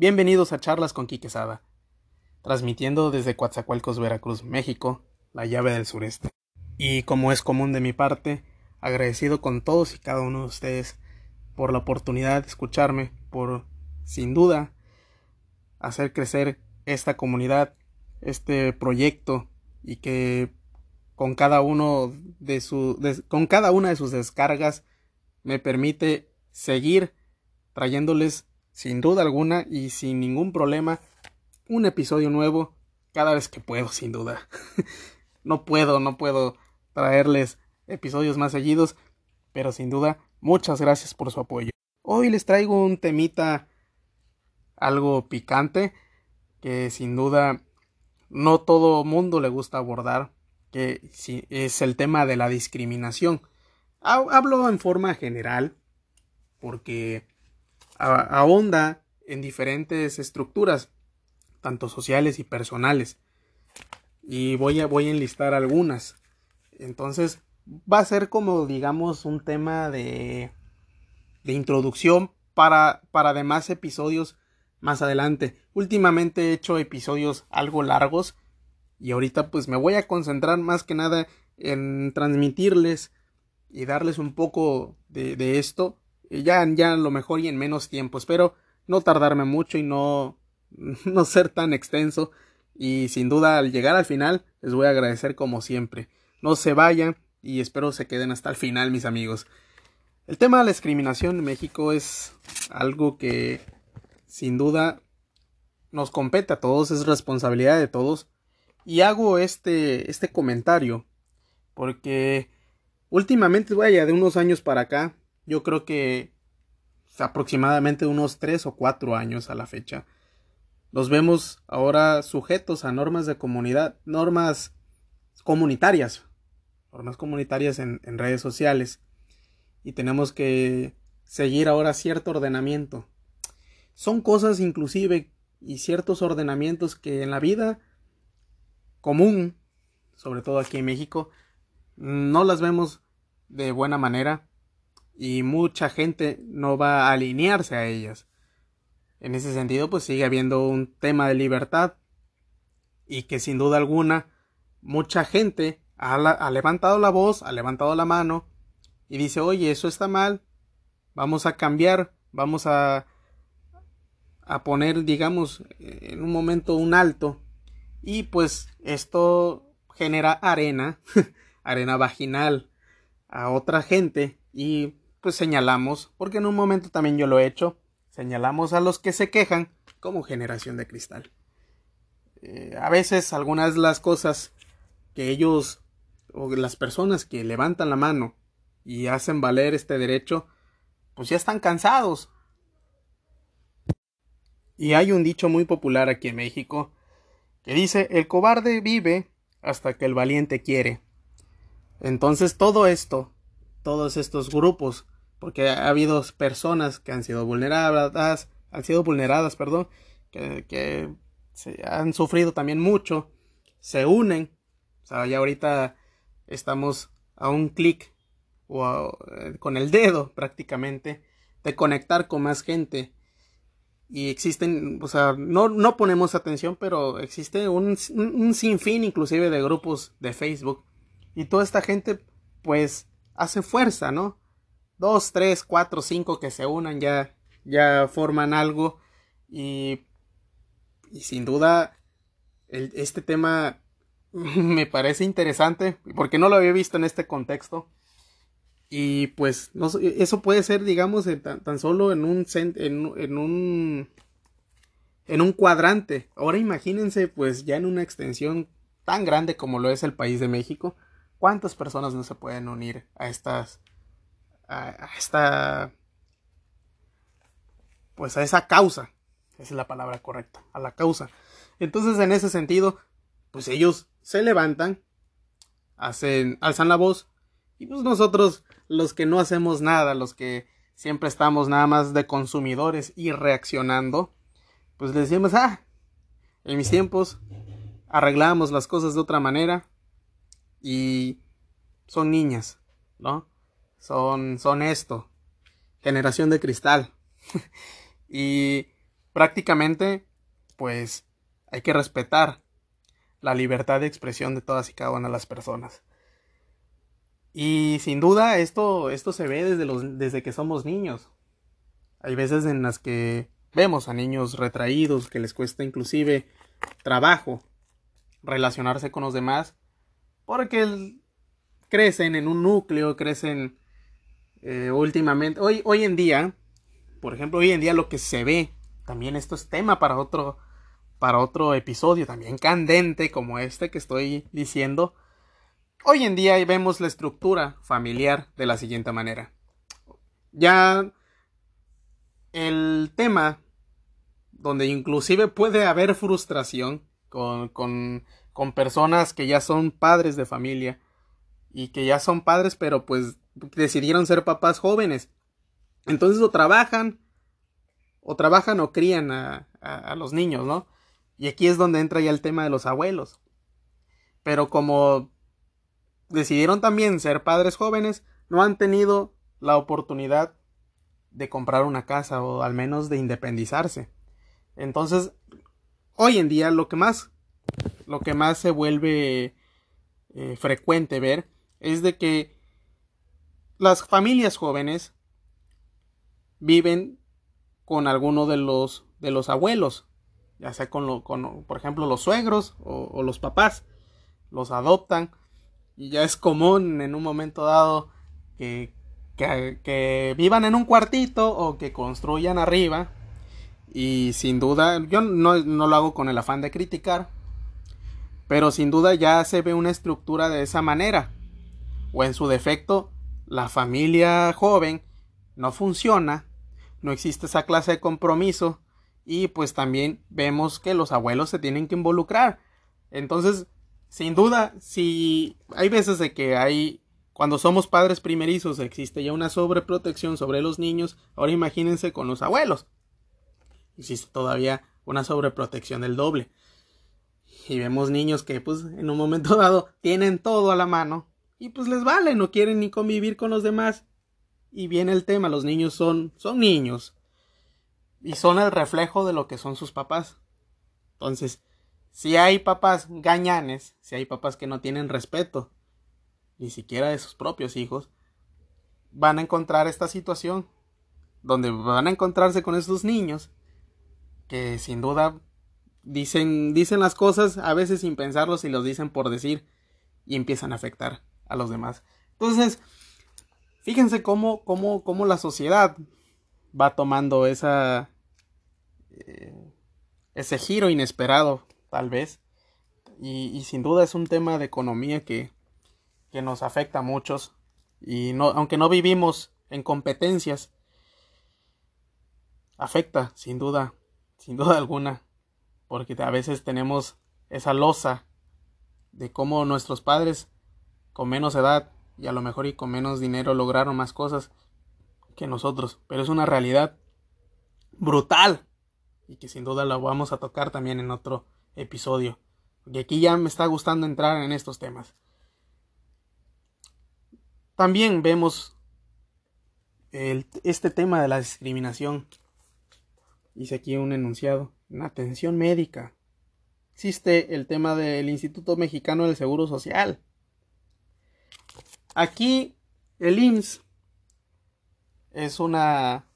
Bienvenidos a Charlas con Quiquesada, transmitiendo desde Coatzacoalcos, Veracruz, México, la llave del sureste. Y como es común de mi parte, agradecido con todos y cada uno de ustedes por la oportunidad de escucharme, por, sin duda, hacer crecer esta comunidad, este proyecto y que con cada uno de su con cada una de sus descargas me permite seguir trayéndoles sin duda alguna y sin ningún problema un episodio nuevo cada vez que puedo sin duda. No puedo no puedo traerles episodios más seguidos pero sin duda muchas gracias por su apoyo. Hoy les traigo un temita algo picante que sin duda no todo mundo le gusta abordar que es el tema de la discriminación. Hablo en forma general porque ahonda en diferentes estructuras, tanto sociales y personales. Y voy a, voy a enlistar algunas. Entonces, va a ser como, digamos, un tema de, de introducción para, para demás episodios más adelante. Últimamente he hecho episodios algo largos y ahorita pues me voy a concentrar más que nada en transmitirles y darles un poco de, de esto ya, ya lo mejor y en menos tiempo. Espero no tardarme mucho y no, no ser tan extenso. Y sin duda al llegar al final les voy a agradecer como siempre. No se vayan y espero se queden hasta el final mis amigos. El tema de la discriminación en México es algo que sin duda nos compete a todos, es responsabilidad de todos. Y hago este, este comentario porque últimamente, vaya, de unos años para acá, yo creo que aproximadamente unos tres o cuatro años a la fecha. Los vemos ahora sujetos a normas de comunidad, normas comunitarias, normas comunitarias en, en redes sociales. Y tenemos que seguir ahora cierto ordenamiento. Son cosas inclusive y ciertos ordenamientos que en la vida común, sobre todo aquí en México, no las vemos de buena manera y mucha gente no va a alinearse a ellas. En ese sentido, pues sigue habiendo un tema de libertad y que sin duda alguna mucha gente ha, levantado la voz, ha levantado la mano y dice, oye, eso está mal, vamos a cambiar, vamos a, a poner, digamos, en un momento un alto y pues esto genera arena, arena vaginal a otra gente y pues señalamos, porque en un momento también yo lo he hecho, señalamos a los que se quejan como generación de cristal. Eh, a veces algunas de las cosas que ellos o las personas que levantan la mano y hacen valer este derecho, pues ya están cansados. Y hay un dicho muy popular aquí en México que dice, el cobarde vive hasta que el valiente quiere. Entonces todo esto todos estos grupos, porque ha habido personas que han sido vulneradas, han sido vulneradas, perdón, que, han sufrido también mucho, se unen, o sea, ya ahorita estamos a un clic o eh, con el dedo prácticamente de conectar con más gente. Y existen, o sea, no, no ponemos atención, pero existe un, un sinfín inclusive de grupos de Facebook. Y toda esta gente pues hace fuerza, ¿no? Dos, tres, cuatro, cinco que se unan ya, ya forman algo. Y, sin duda este tema me parece interesante porque no lo había visto en este contexto. Y pues no, eso puede ser digamos tan, solo en un, en un en un cuadrante. Ahora imagínense pues ya en una extensión tan grande como lo es el país de México ¿Cuántas personas no se pueden unir a estas, a, esta, pues a esa causa? Esa es la palabra correcta, a la causa. Entonces, en ese sentido, pues ellos se levantan, hacen, alzan la voz, y pues nosotros, los que no hacemos nada, los que siempre estamos nada más de consumidores y reaccionando, pues le decimos, ah, en mis tiempos arreglamos las cosas de otra manera, y son niñas, ¿no? Son, son esto, generación de cristal. y prácticamente, pues hay que respetar la libertad de expresión de todas y cada una de las personas. Y sin duda esto, esto se ve desde, los, desde que somos niños. Hay veces en las que vemos a niños retraídos que les cuesta inclusive trabajo relacionarse con los demás porque crecen en un núcleo, crecen eh, últimamente. Hoy, hoy en día, por ejemplo, hoy en día lo que se ve, también esto es tema para otro, para otro episodio, también candente como este que estoy diciendo. Hoy en día vemos la estructura familiar de la siguiente manera. Ya el tema donde inclusive puede haber frustración con, con, con personas que ya son padres de familia y que ya son padres pero pues decidieron ser papás jóvenes. Entonces o trabajan o trabajan o crían a, a, los niños, ¿no? Y aquí es donde entra ya el tema de los abuelos. Pero como decidieron también ser padres jóvenes, no han tenido la oportunidad de comprar una casa o al menos de independizarse. Entonces, hoy en día lo que más lo que más se vuelve eh, frecuente ver es de que las familias jóvenes viven con alguno de los de los abuelos, ya sea con, lo, con por ejemplo los suegros o los papás, los adoptan y ya es común en un momento dado que, que, vivan en un cuartito o que construyan arriba. Y sin duda, yo no, no lo hago con el afán de criticar, pero sin duda ya se ve una estructura de esa manera. O en su defecto, la familia joven no funciona, no existe esa clase de compromiso y pues también vemos que los abuelos se tienen que involucrar. Entonces, sin duda, si hay veces de que hay cuando somos padres primerizos existe ya una sobreprotección sobre los niños, ahora imagínense con los abuelos. Existe todavía una sobreprotección del doble. Y vemos niños que pues en un momento dado tienen todo a la mano y pues les vale, no quieren ni convivir con los demás. Y viene el tema, los niños son son niños y son el reflejo de lo que son sus papás. Entonces, si hay papás gañanes, si hay papás que no tienen respeto, ni siquiera de sus propios hijos, van a encontrar esta situación donde van a encontrarse con estos niños que sin duda dicen, dicen las cosas a veces sin pensarlos y los dicen por decir y empiezan a afectar a los demás. Entonces, fíjense cómo, cómo, cómo la sociedad va tomando esa, eh, ese giro inesperado tal vez. Y, sin duda es un tema de economía que, que nos afecta a muchos. Y no, aunque no vivimos en competencias, afecta, sin duda, sin duda alguna. Porque a veces tenemos esa losa de cómo nuestros padres con menos edad y a lo mejor y con menos dinero lograron más cosas que nosotros. Pero es una realidad brutal y que sin duda la vamos a tocar también en otro episodio. Y aquí ya me está gustando entrar en estos temas. También vemos este tema de la discriminación. Hice aquí un enunciado. En atención médica. Existe el tema del Instituto Mexicano del Seguro Social. Aquí el IMSS es una,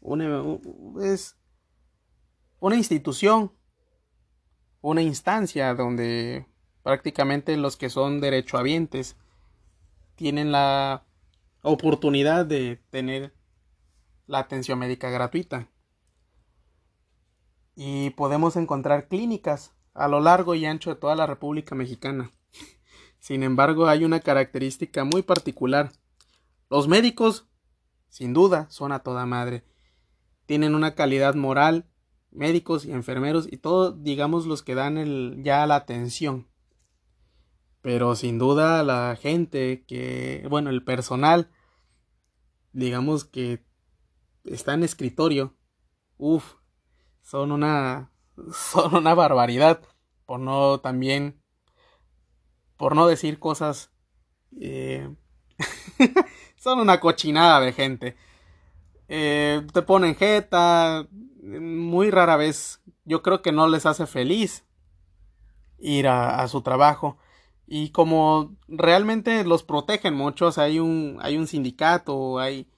una es una institución una instancia donde prácticamente los que son derechohabientes tienen la oportunidad de tener la atención médica gratuita. Y podemos encontrar clínicas a lo largo y ancho de toda la República Mexicana. Sin embargo, hay una característica muy particular. Los médicos, sin duda, son a toda madre. Tienen una calidad moral médicos y enfermeros y todos, digamos, los que dan el, ya la atención. Pero sin duda la gente que, bueno, el personal, digamos que está en escritorio, uff, son una, son una barbaridad, por no también, por no decir cosas, eh, son una cochinada de gente. Eh, te ponen jeta, muy rara vez, yo creo que no les hace feliz ir a, su trabajo. Y como realmente los protegen muchos, hay un, hay un sindicato, hay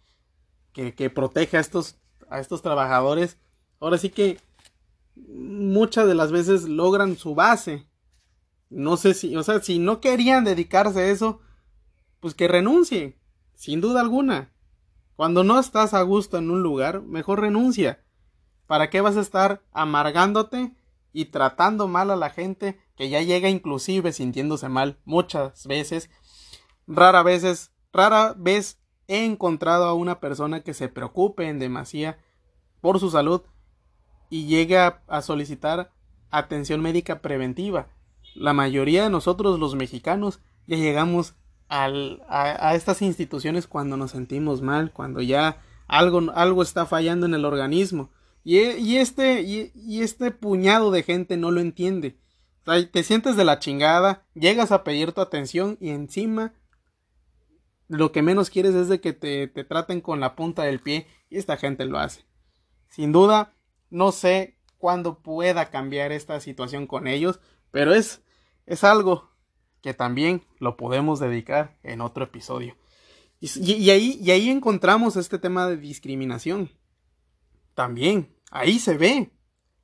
que, que protege a estos, a estos trabajadores. Ahora sí que muchas de las veces logran su base. No sé si, o sea, si no querían dedicarse a eso, pues que renuncien, sin duda alguna. Cuando no estás a gusto en un lugar, mejor renuncia. ¿Para qué vas a estar amargándote y tratando mal a la gente que ya llega inclusive sintiéndose mal muchas veces? Rara veces, rara vez he encontrado a una persona que se preocupe en demasía por su salud y llegue a, solicitar atención médica preventiva. La mayoría de nosotros los mexicanos ya llegamos a, estas instituciones cuando nos sentimos mal, cuando ya algo, algo está fallando en el organismo. Y, y este, y, este puñado de gente no lo entiende. te sientes de la chingada, llegas a pedir tu atención y encima lo que menos quieres es de que te, te traten con la punta del pie y esta gente lo hace. Sin duda, no sé cuándo pueda cambiar esta situación con ellos, pero es, es algo que también lo podemos dedicar en otro episodio. Y, ahí, y ahí encontramos este tema de discriminación. También, ahí se ve.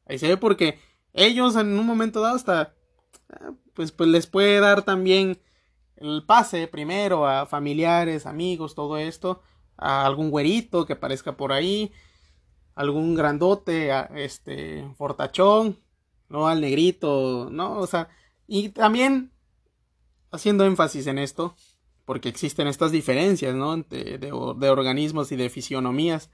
Ahí se ve porque ellos en un momento dado hasta, ah, pues, pues les puede dar también el pase primero a familiares, amigos, todo esto, a algún güerito que aparezca por ahí, algún grandote, este, fortachón, ¿no? Al negrito, ¿no? O sea, y también haciendo énfasis en esto, porque existen estas diferencias, ¿no? De, de, organismos y de fisionomías.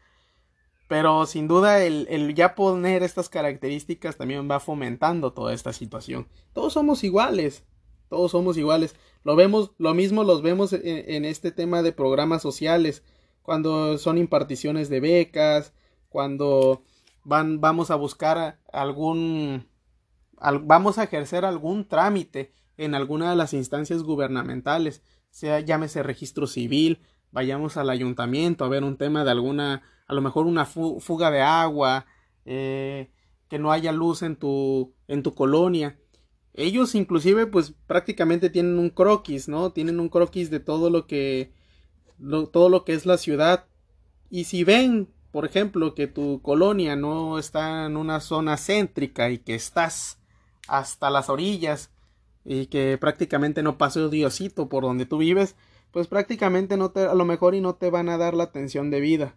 Pero sin duda el, el, ya poner estas características también va fomentando toda esta situación. Todos somos iguales, todos somos iguales. Lo vemos, lo mismo los vemos en, en este tema de programas sociales, cuando son imparticiones de becas, cuando van, vamos a buscar algún, vamos a ejercer algún trámite en alguna de las instancias gubernamentales, sea llámese registro civil, vayamos al ayuntamiento a ver un tema de alguna, a lo mejor una fuga de agua, eh, que no haya luz en tu, en tu colonia. Ellos inclusive pues prácticamente tienen un croquis, ¿no? Tienen un croquis de todo lo que, todo lo que es la ciudad. Y si ven por ejemplo, que tu colonia no está en una zona céntrica y que estás hasta las orillas y que prácticamente no pasó Diosito por donde tú vives, pues prácticamente no te, a lo mejor y no te van a dar la atención debida.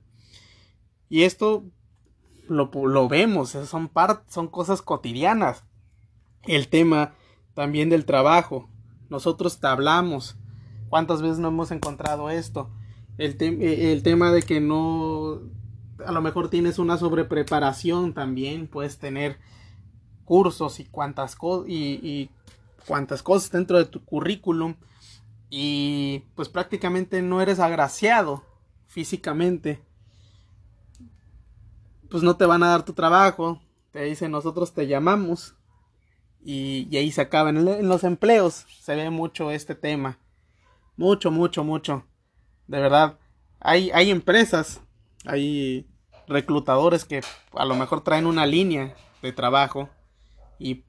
Y esto lo, lo vemos, son, son cosas cotidianas. El tema también del trabajo. Nosotros te hablamos. ¿Cuántas veces no hemos encontrado esto? El, el tema de que no a lo mejor tienes una sobrepreparación también, puedes tener cursos y cuantas, y, cuantas cosas dentro de tu currículum y pues prácticamente no eres agraciado físicamente, pues no te van a dar tu trabajo, te dicen nosotros te llamamos y, y ahí se acaba. En, los empleos se ve mucho este tema, mucho, mucho, mucho, de verdad. Hay, hay empresas, hay reclutadores que a lo mejor traen una línea de trabajo y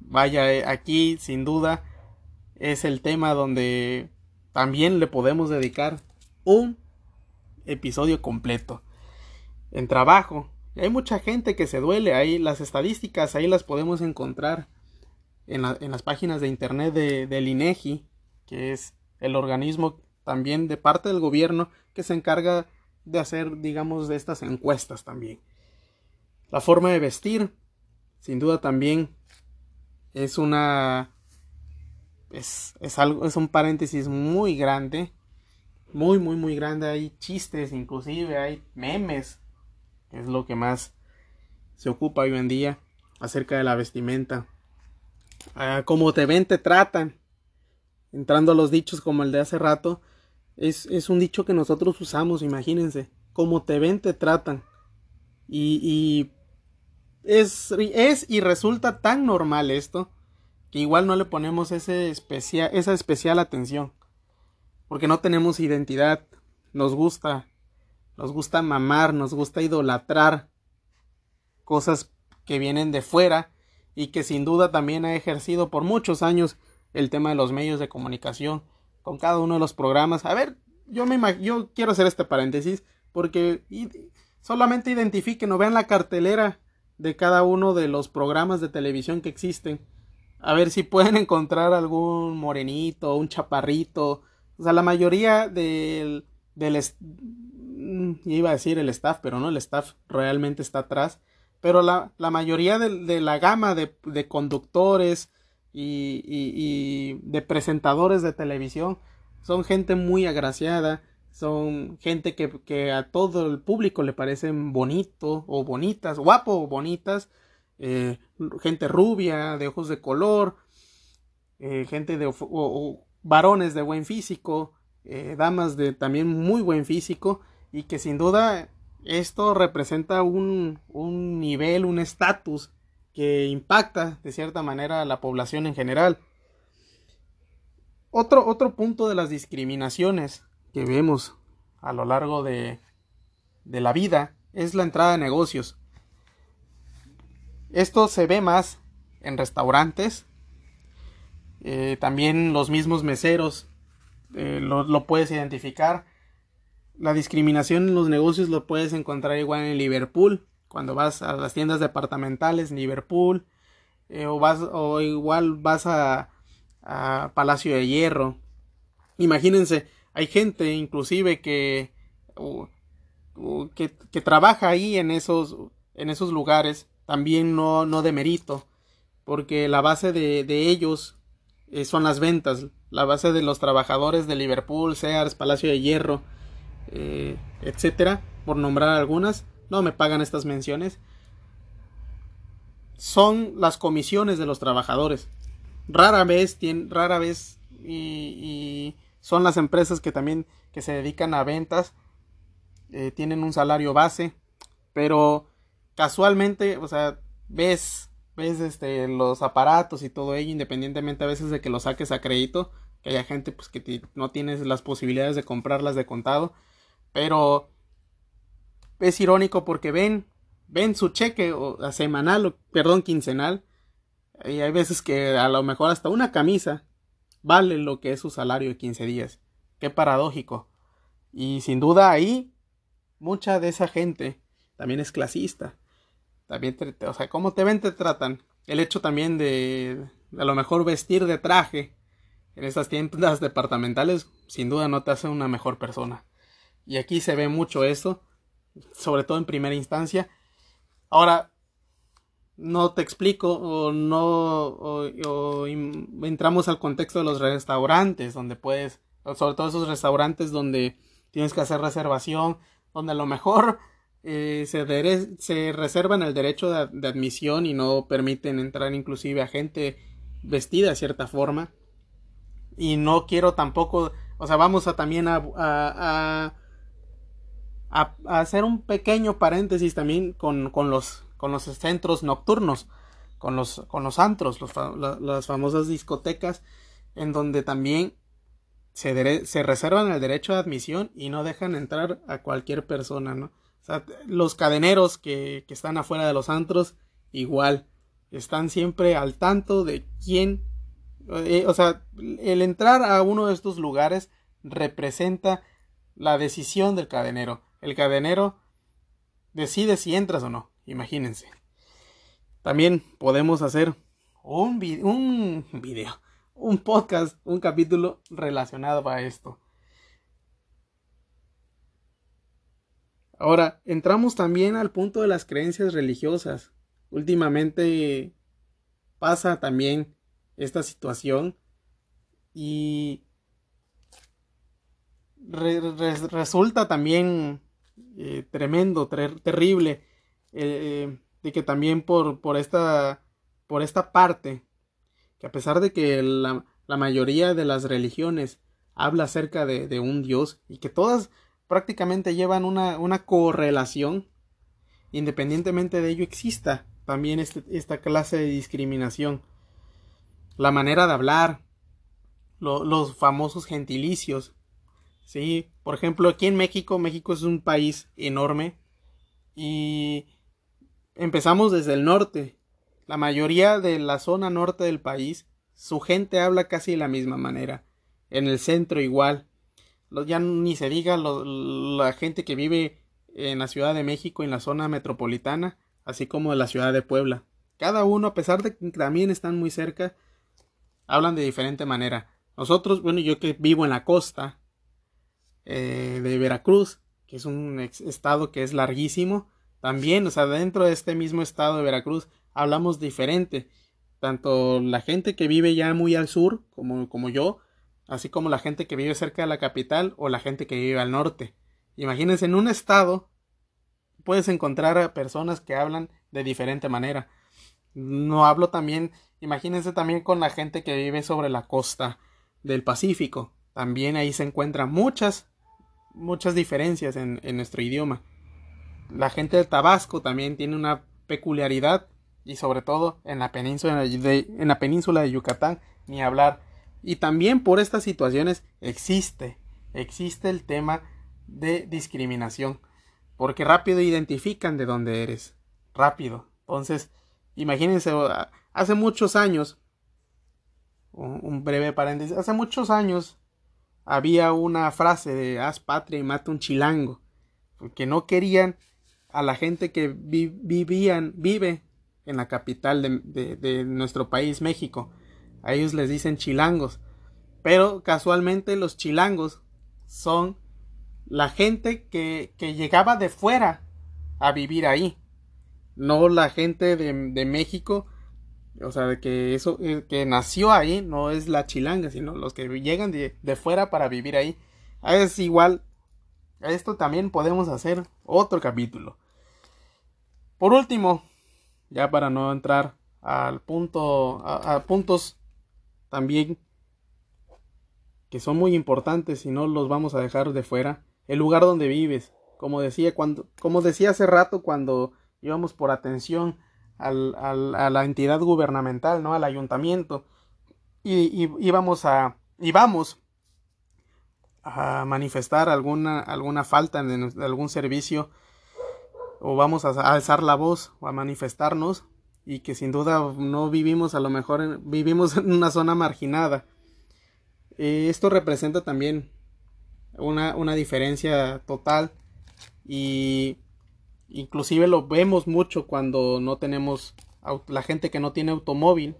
vaya eh, aquí sin duda es el tema donde también le podemos dedicar un episodio completo en trabajo. Hay mucha gente que se duele ahí las estadísticas ahí las podemos encontrar en, las páginas de internet de, del INEGI que es el organismo también de parte del gobierno que se encarga de hacer, digamos, de estas encuestas también. La forma de vestir, sin duda también es una es, es, algo es un paréntesis muy grande muy muy muy grande. Hay chistes inclusive hay memes es lo que más se ocupa hoy en día acerca de la vestimenta. Ah, como te ven te tratan. Entrando a los dichos como el de hace rato es, un dicho que nosotros usamos, imagínense. Como te ven, te tratan. Y, y es, es y resulta tan normal esto que igual no le ponemos ese esa especial atención. Porque no tenemos identidad. Nos gusta. Nos gusta mamar, nos gusta idolatrar cosas que vienen de fuera y que sin duda también ha ejercido por muchos años el tema de los medios de comunicación con cada uno de los programas. A ver, yo me yo quiero hacer este paréntesis porque solamente identifiquen o vean la cartelera de cada uno de los programas de televisión que existen. A ver si pueden encontrar algún morenito, un chaparrito. O sea, la mayoría del, del mm, iba a decir el staff, pero no, el staff realmente está atrás. Pero la, la mayoría de, la gama de, de conductores y, y, de presentadores de televisión. Son gente muy agraciada, son gente que, que, a todo el público le parecen bonito o bonitas, guapo o bonitas, eh, gente rubia, de ojos de color, eh, gente de varones de buen físico, eh, damas de también muy buen físico y que sin duda esto representa un, un nivel, un estatus que impacta de cierta manera a la población en general. Otro, otro punto de las discriminaciones que vemos a lo largo de, de la vida es la entrada de negocios. Esto se ve más en restaurantes, eh, también los mismos meseros eh, lo, lo, puedes identificar. La discriminación en los negocios lo puedes encontrar igual en Liverpool, cuando vas a las tiendas departamentales, en Liverpool, eh, o, vas, o igual vas a, a Palacio de Hierro. Imagínense, hay gente inclusive que, que, que, trabaja ahí en esos, en esos lugares, también no, no de mérito, porque la base de, de ellos eh, son las ventas, la base de los trabajadores de Liverpool, Sears, Palacio de Hierro, eh, etcétera, por nombrar algunas, no me pagan estas menciones, son las comisiones de los trabajadores. Rara vez, tienen, rara vez y, son las empresas que también que se dedican a ventas, eh, tienen un salario base, pero casualmente, o sea, ves, ves este, los aparatos y todo ello, independientemente a veces de que lo saques a crédito, que haya gente pues que no tienes las posibilidades de comprarlas de contado, pero es irónico porque ven, ven su cheque o semanal, o, perdón, quincenal, y hay veces que a lo mejor hasta una camisa vale lo que es su salario de 15 días. Qué paradójico. Y sin duda ahí mucha de esa gente también es clasista. También, o sea, cómo te ven, te tratan. El hecho también de, a lo mejor vestir de traje en estas tiendas departamentales, sin duda no te hace una mejor persona. Y aquí se ve mucho eso, sobre todo en primera instancia. Ahora, no te explico o no entramos al contexto de los restaurantes donde puedes sobre todo esos restaurantes donde tienes que hacer reservación donde a lo mejor eh, se, se reservan el derecho de, admisión y no permiten entrar inclusive a gente vestida de cierta forma y no quiero tampoco o sea vamos a también a, a hacer un pequeño paréntesis también con, con los con los centros nocturnos, con los, con los antros, las famosas discotecas, en donde también se, se, reservan el derecho de admisión y no dejan entrar a cualquier persona, ¿no? O sea, los cadeneros que, que están afuera de los antros, igual, están siempre al tanto de quién, eh, o sea, el entrar a uno de estos lugares representa la decisión del cadenero. El cadenero decide si entras o no. Imagínense. También podemos hacer un, un video, un podcast, un capítulo relacionado a esto. Ahora, entramos también al punto de las creencias religiosas. Últimamente pasa también esta situación y resulta también eh, tremendo, terrible eh, de que también por, por, esta, por esta parte, que a pesar de que la, la mayoría de las religiones habla acerca de, de, un Dios y que todas prácticamente llevan una, una correlación, independientemente de ello exista también este, esta clase de discriminación. La manera de hablar, lo, los famosos gentilicios. Sí, por ejemplo, aquí en México, México es un país enorme y empezamos desde el norte. La mayoría de la zona norte del país, su gente habla casi de la misma manera. En el centro igual. Ya ni se diga la gente que vive en la Ciudad de México, en la zona metropolitana, así como en la ciudad de Puebla. Cada uno, a pesar de que también están muy cerca, hablan de diferente manera. Nosotros, bueno, yo que vivo en la costa eh, de Veracruz, que es un estado que es larguísimo, también, o sea, dentro de este mismo estado de Veracruz hablamos diferente. Tanto la gente que vive ya muy al sur, como, como yo, así como la gente que vive cerca de la capital o la gente que vive al norte. Imagínense, en un estado puedes encontrar a personas que hablan de diferente manera. No hablo también, imagínense también con la gente que vive sobre la costa del Pacífico. También ahí se encuentran muchas, muchas diferencias en, nuestro idioma. La gente de Tabasco también tiene una peculiaridad y sobre todo en la península de, en la península de Yucatán ni hablar. Y también por estas situaciones existe, existe el tema de discriminación, porque rápido identifican de dónde eres, rápido. Entonces, imagínense, hace muchos años, un breve paréntesis, hace muchos años había una frase de haz patria y mata un chilango, porque no querían a la gente que vivían, vive en la capital de, nuestro país, México. A ellos les dicen chilangos. Pero casualmente los chilangos son la gente que, que llegaba de fuera a vivir ahí. No la gente de, de México. O sea, que eso que nació ahí no es la chilanga, sino los que llegan de, de fuera para vivir ahí. Es igual. Esto también podemos hacer otro capítulo. Por último, ya para no entrar al punto, a, puntos también que son muy importantes y no los vamos a dejar de fuera, el lugar donde vives. Como decía, cuando, como decía hace rato cuando íbamos por atención al, a la entidad gubernamental, ¿no? Al ayuntamiento. Y, a, y vamos a manifestar alguna, alguna falta de algún servicio o vamos a alzar la voz o a manifestarnos y que sin duda no vivimos a lo mejor vivimos en una zona marginada. Eh, esto representa también una, una diferencia total y inclusive lo vemos mucho cuando no tenemos la gente que no tiene automóvil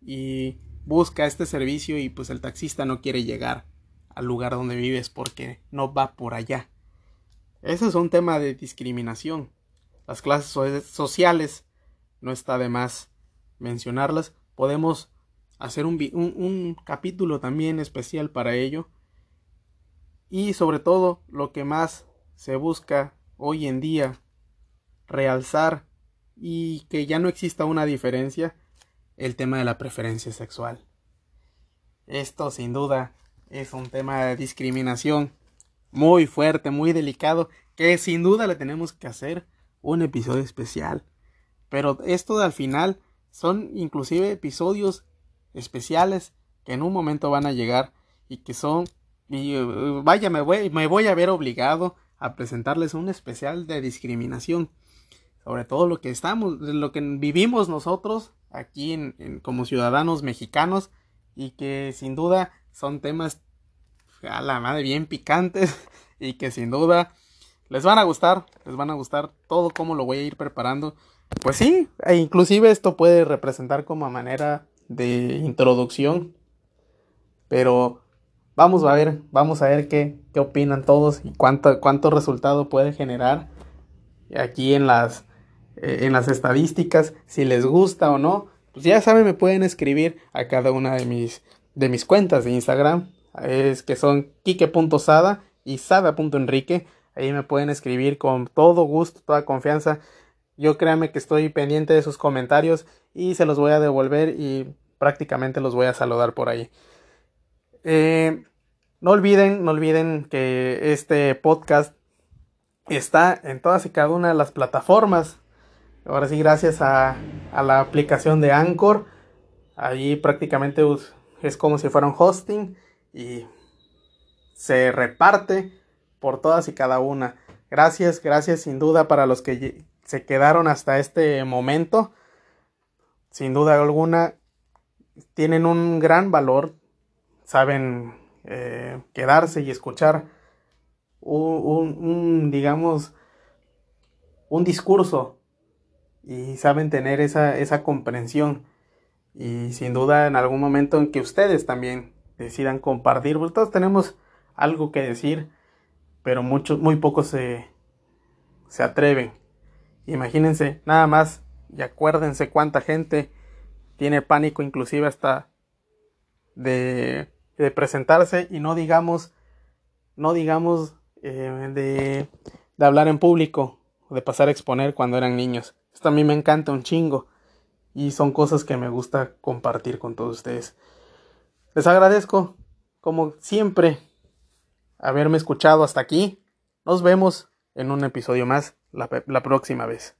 y busca este servicio y pues el taxista no quiere llegar al lugar donde vives porque no va por allá. Ese es un tema de discriminación. Las clases sociales, no está de más mencionarlas. Podemos hacer un, un, capítulo también especial para ello. Y sobre todo, lo que más se busca hoy en día realzar y que ya no exista una diferencia, el tema de la preferencia sexual. Esto sin duda es un tema de discriminación muy fuerte, muy delicado, que sin duda le tenemos que hacer un episodio especial. Pero esto al final son inclusive episodios especiales que en un momento van a llegar y que son y, uh, vaya me voy, me voy a ver obligado a presentarles un especial de discriminación sobre todo lo que estamos lo que vivimos nosotros aquí en, como ciudadanos mexicanos y que sin duda son temas a la madre bien picantes y que sin duda les van a gustar, les van a gustar todo como lo voy a ir preparando. Pues sí, e inclusive esto puede representar como manera de introducción, pero vamos a ver, vamos a ver qué, qué opinan todos y cuánto, cuánto resultado puede generar aquí en las, eh, en las estadísticas, si les gusta o no. Pues ya saben, me pueden escribir a cada una de mis, de mis cuentas de Instagram, es que son kike.sada y sada.enrique. Ahí me pueden escribir con todo gusto, toda confianza. Yo créanme que estoy pendiente de sus comentarios y se los voy a devolver y prácticamente los voy a saludar por ahí. Eh, no olviden, no olviden que este podcast está en todas y cada una de las plataformas. Ahora sí, gracias a, la aplicación de Anchor. Allí prácticamente es como si fuera un hosting y se reparte por todas y cada una. Gracias, gracias sin duda para los que se quedaron hasta este momento, sin duda alguna, tienen un gran valor, saben eh, quedarse y escuchar un, digamos, un discurso y saben tener esa, esa comprensión. Y sin duda en algún momento en que ustedes también decidan compartir, pues todos tenemos algo que decir, pero muchos, muy pocos se, se atreven. Imagínense, nada más, y acuérdense cuánta gente tiene pánico inclusive hasta de, presentarse y no digamos, no digamos eh, de, de hablar en público, de pasar a exponer cuando eran niños. Esto a mí me encanta un chingo y son cosas que me gusta compartir con todos ustedes. Les agradezco, como siempre, haberme escuchado hasta aquí. Nos vemos en un episodio más la, la próxima vez.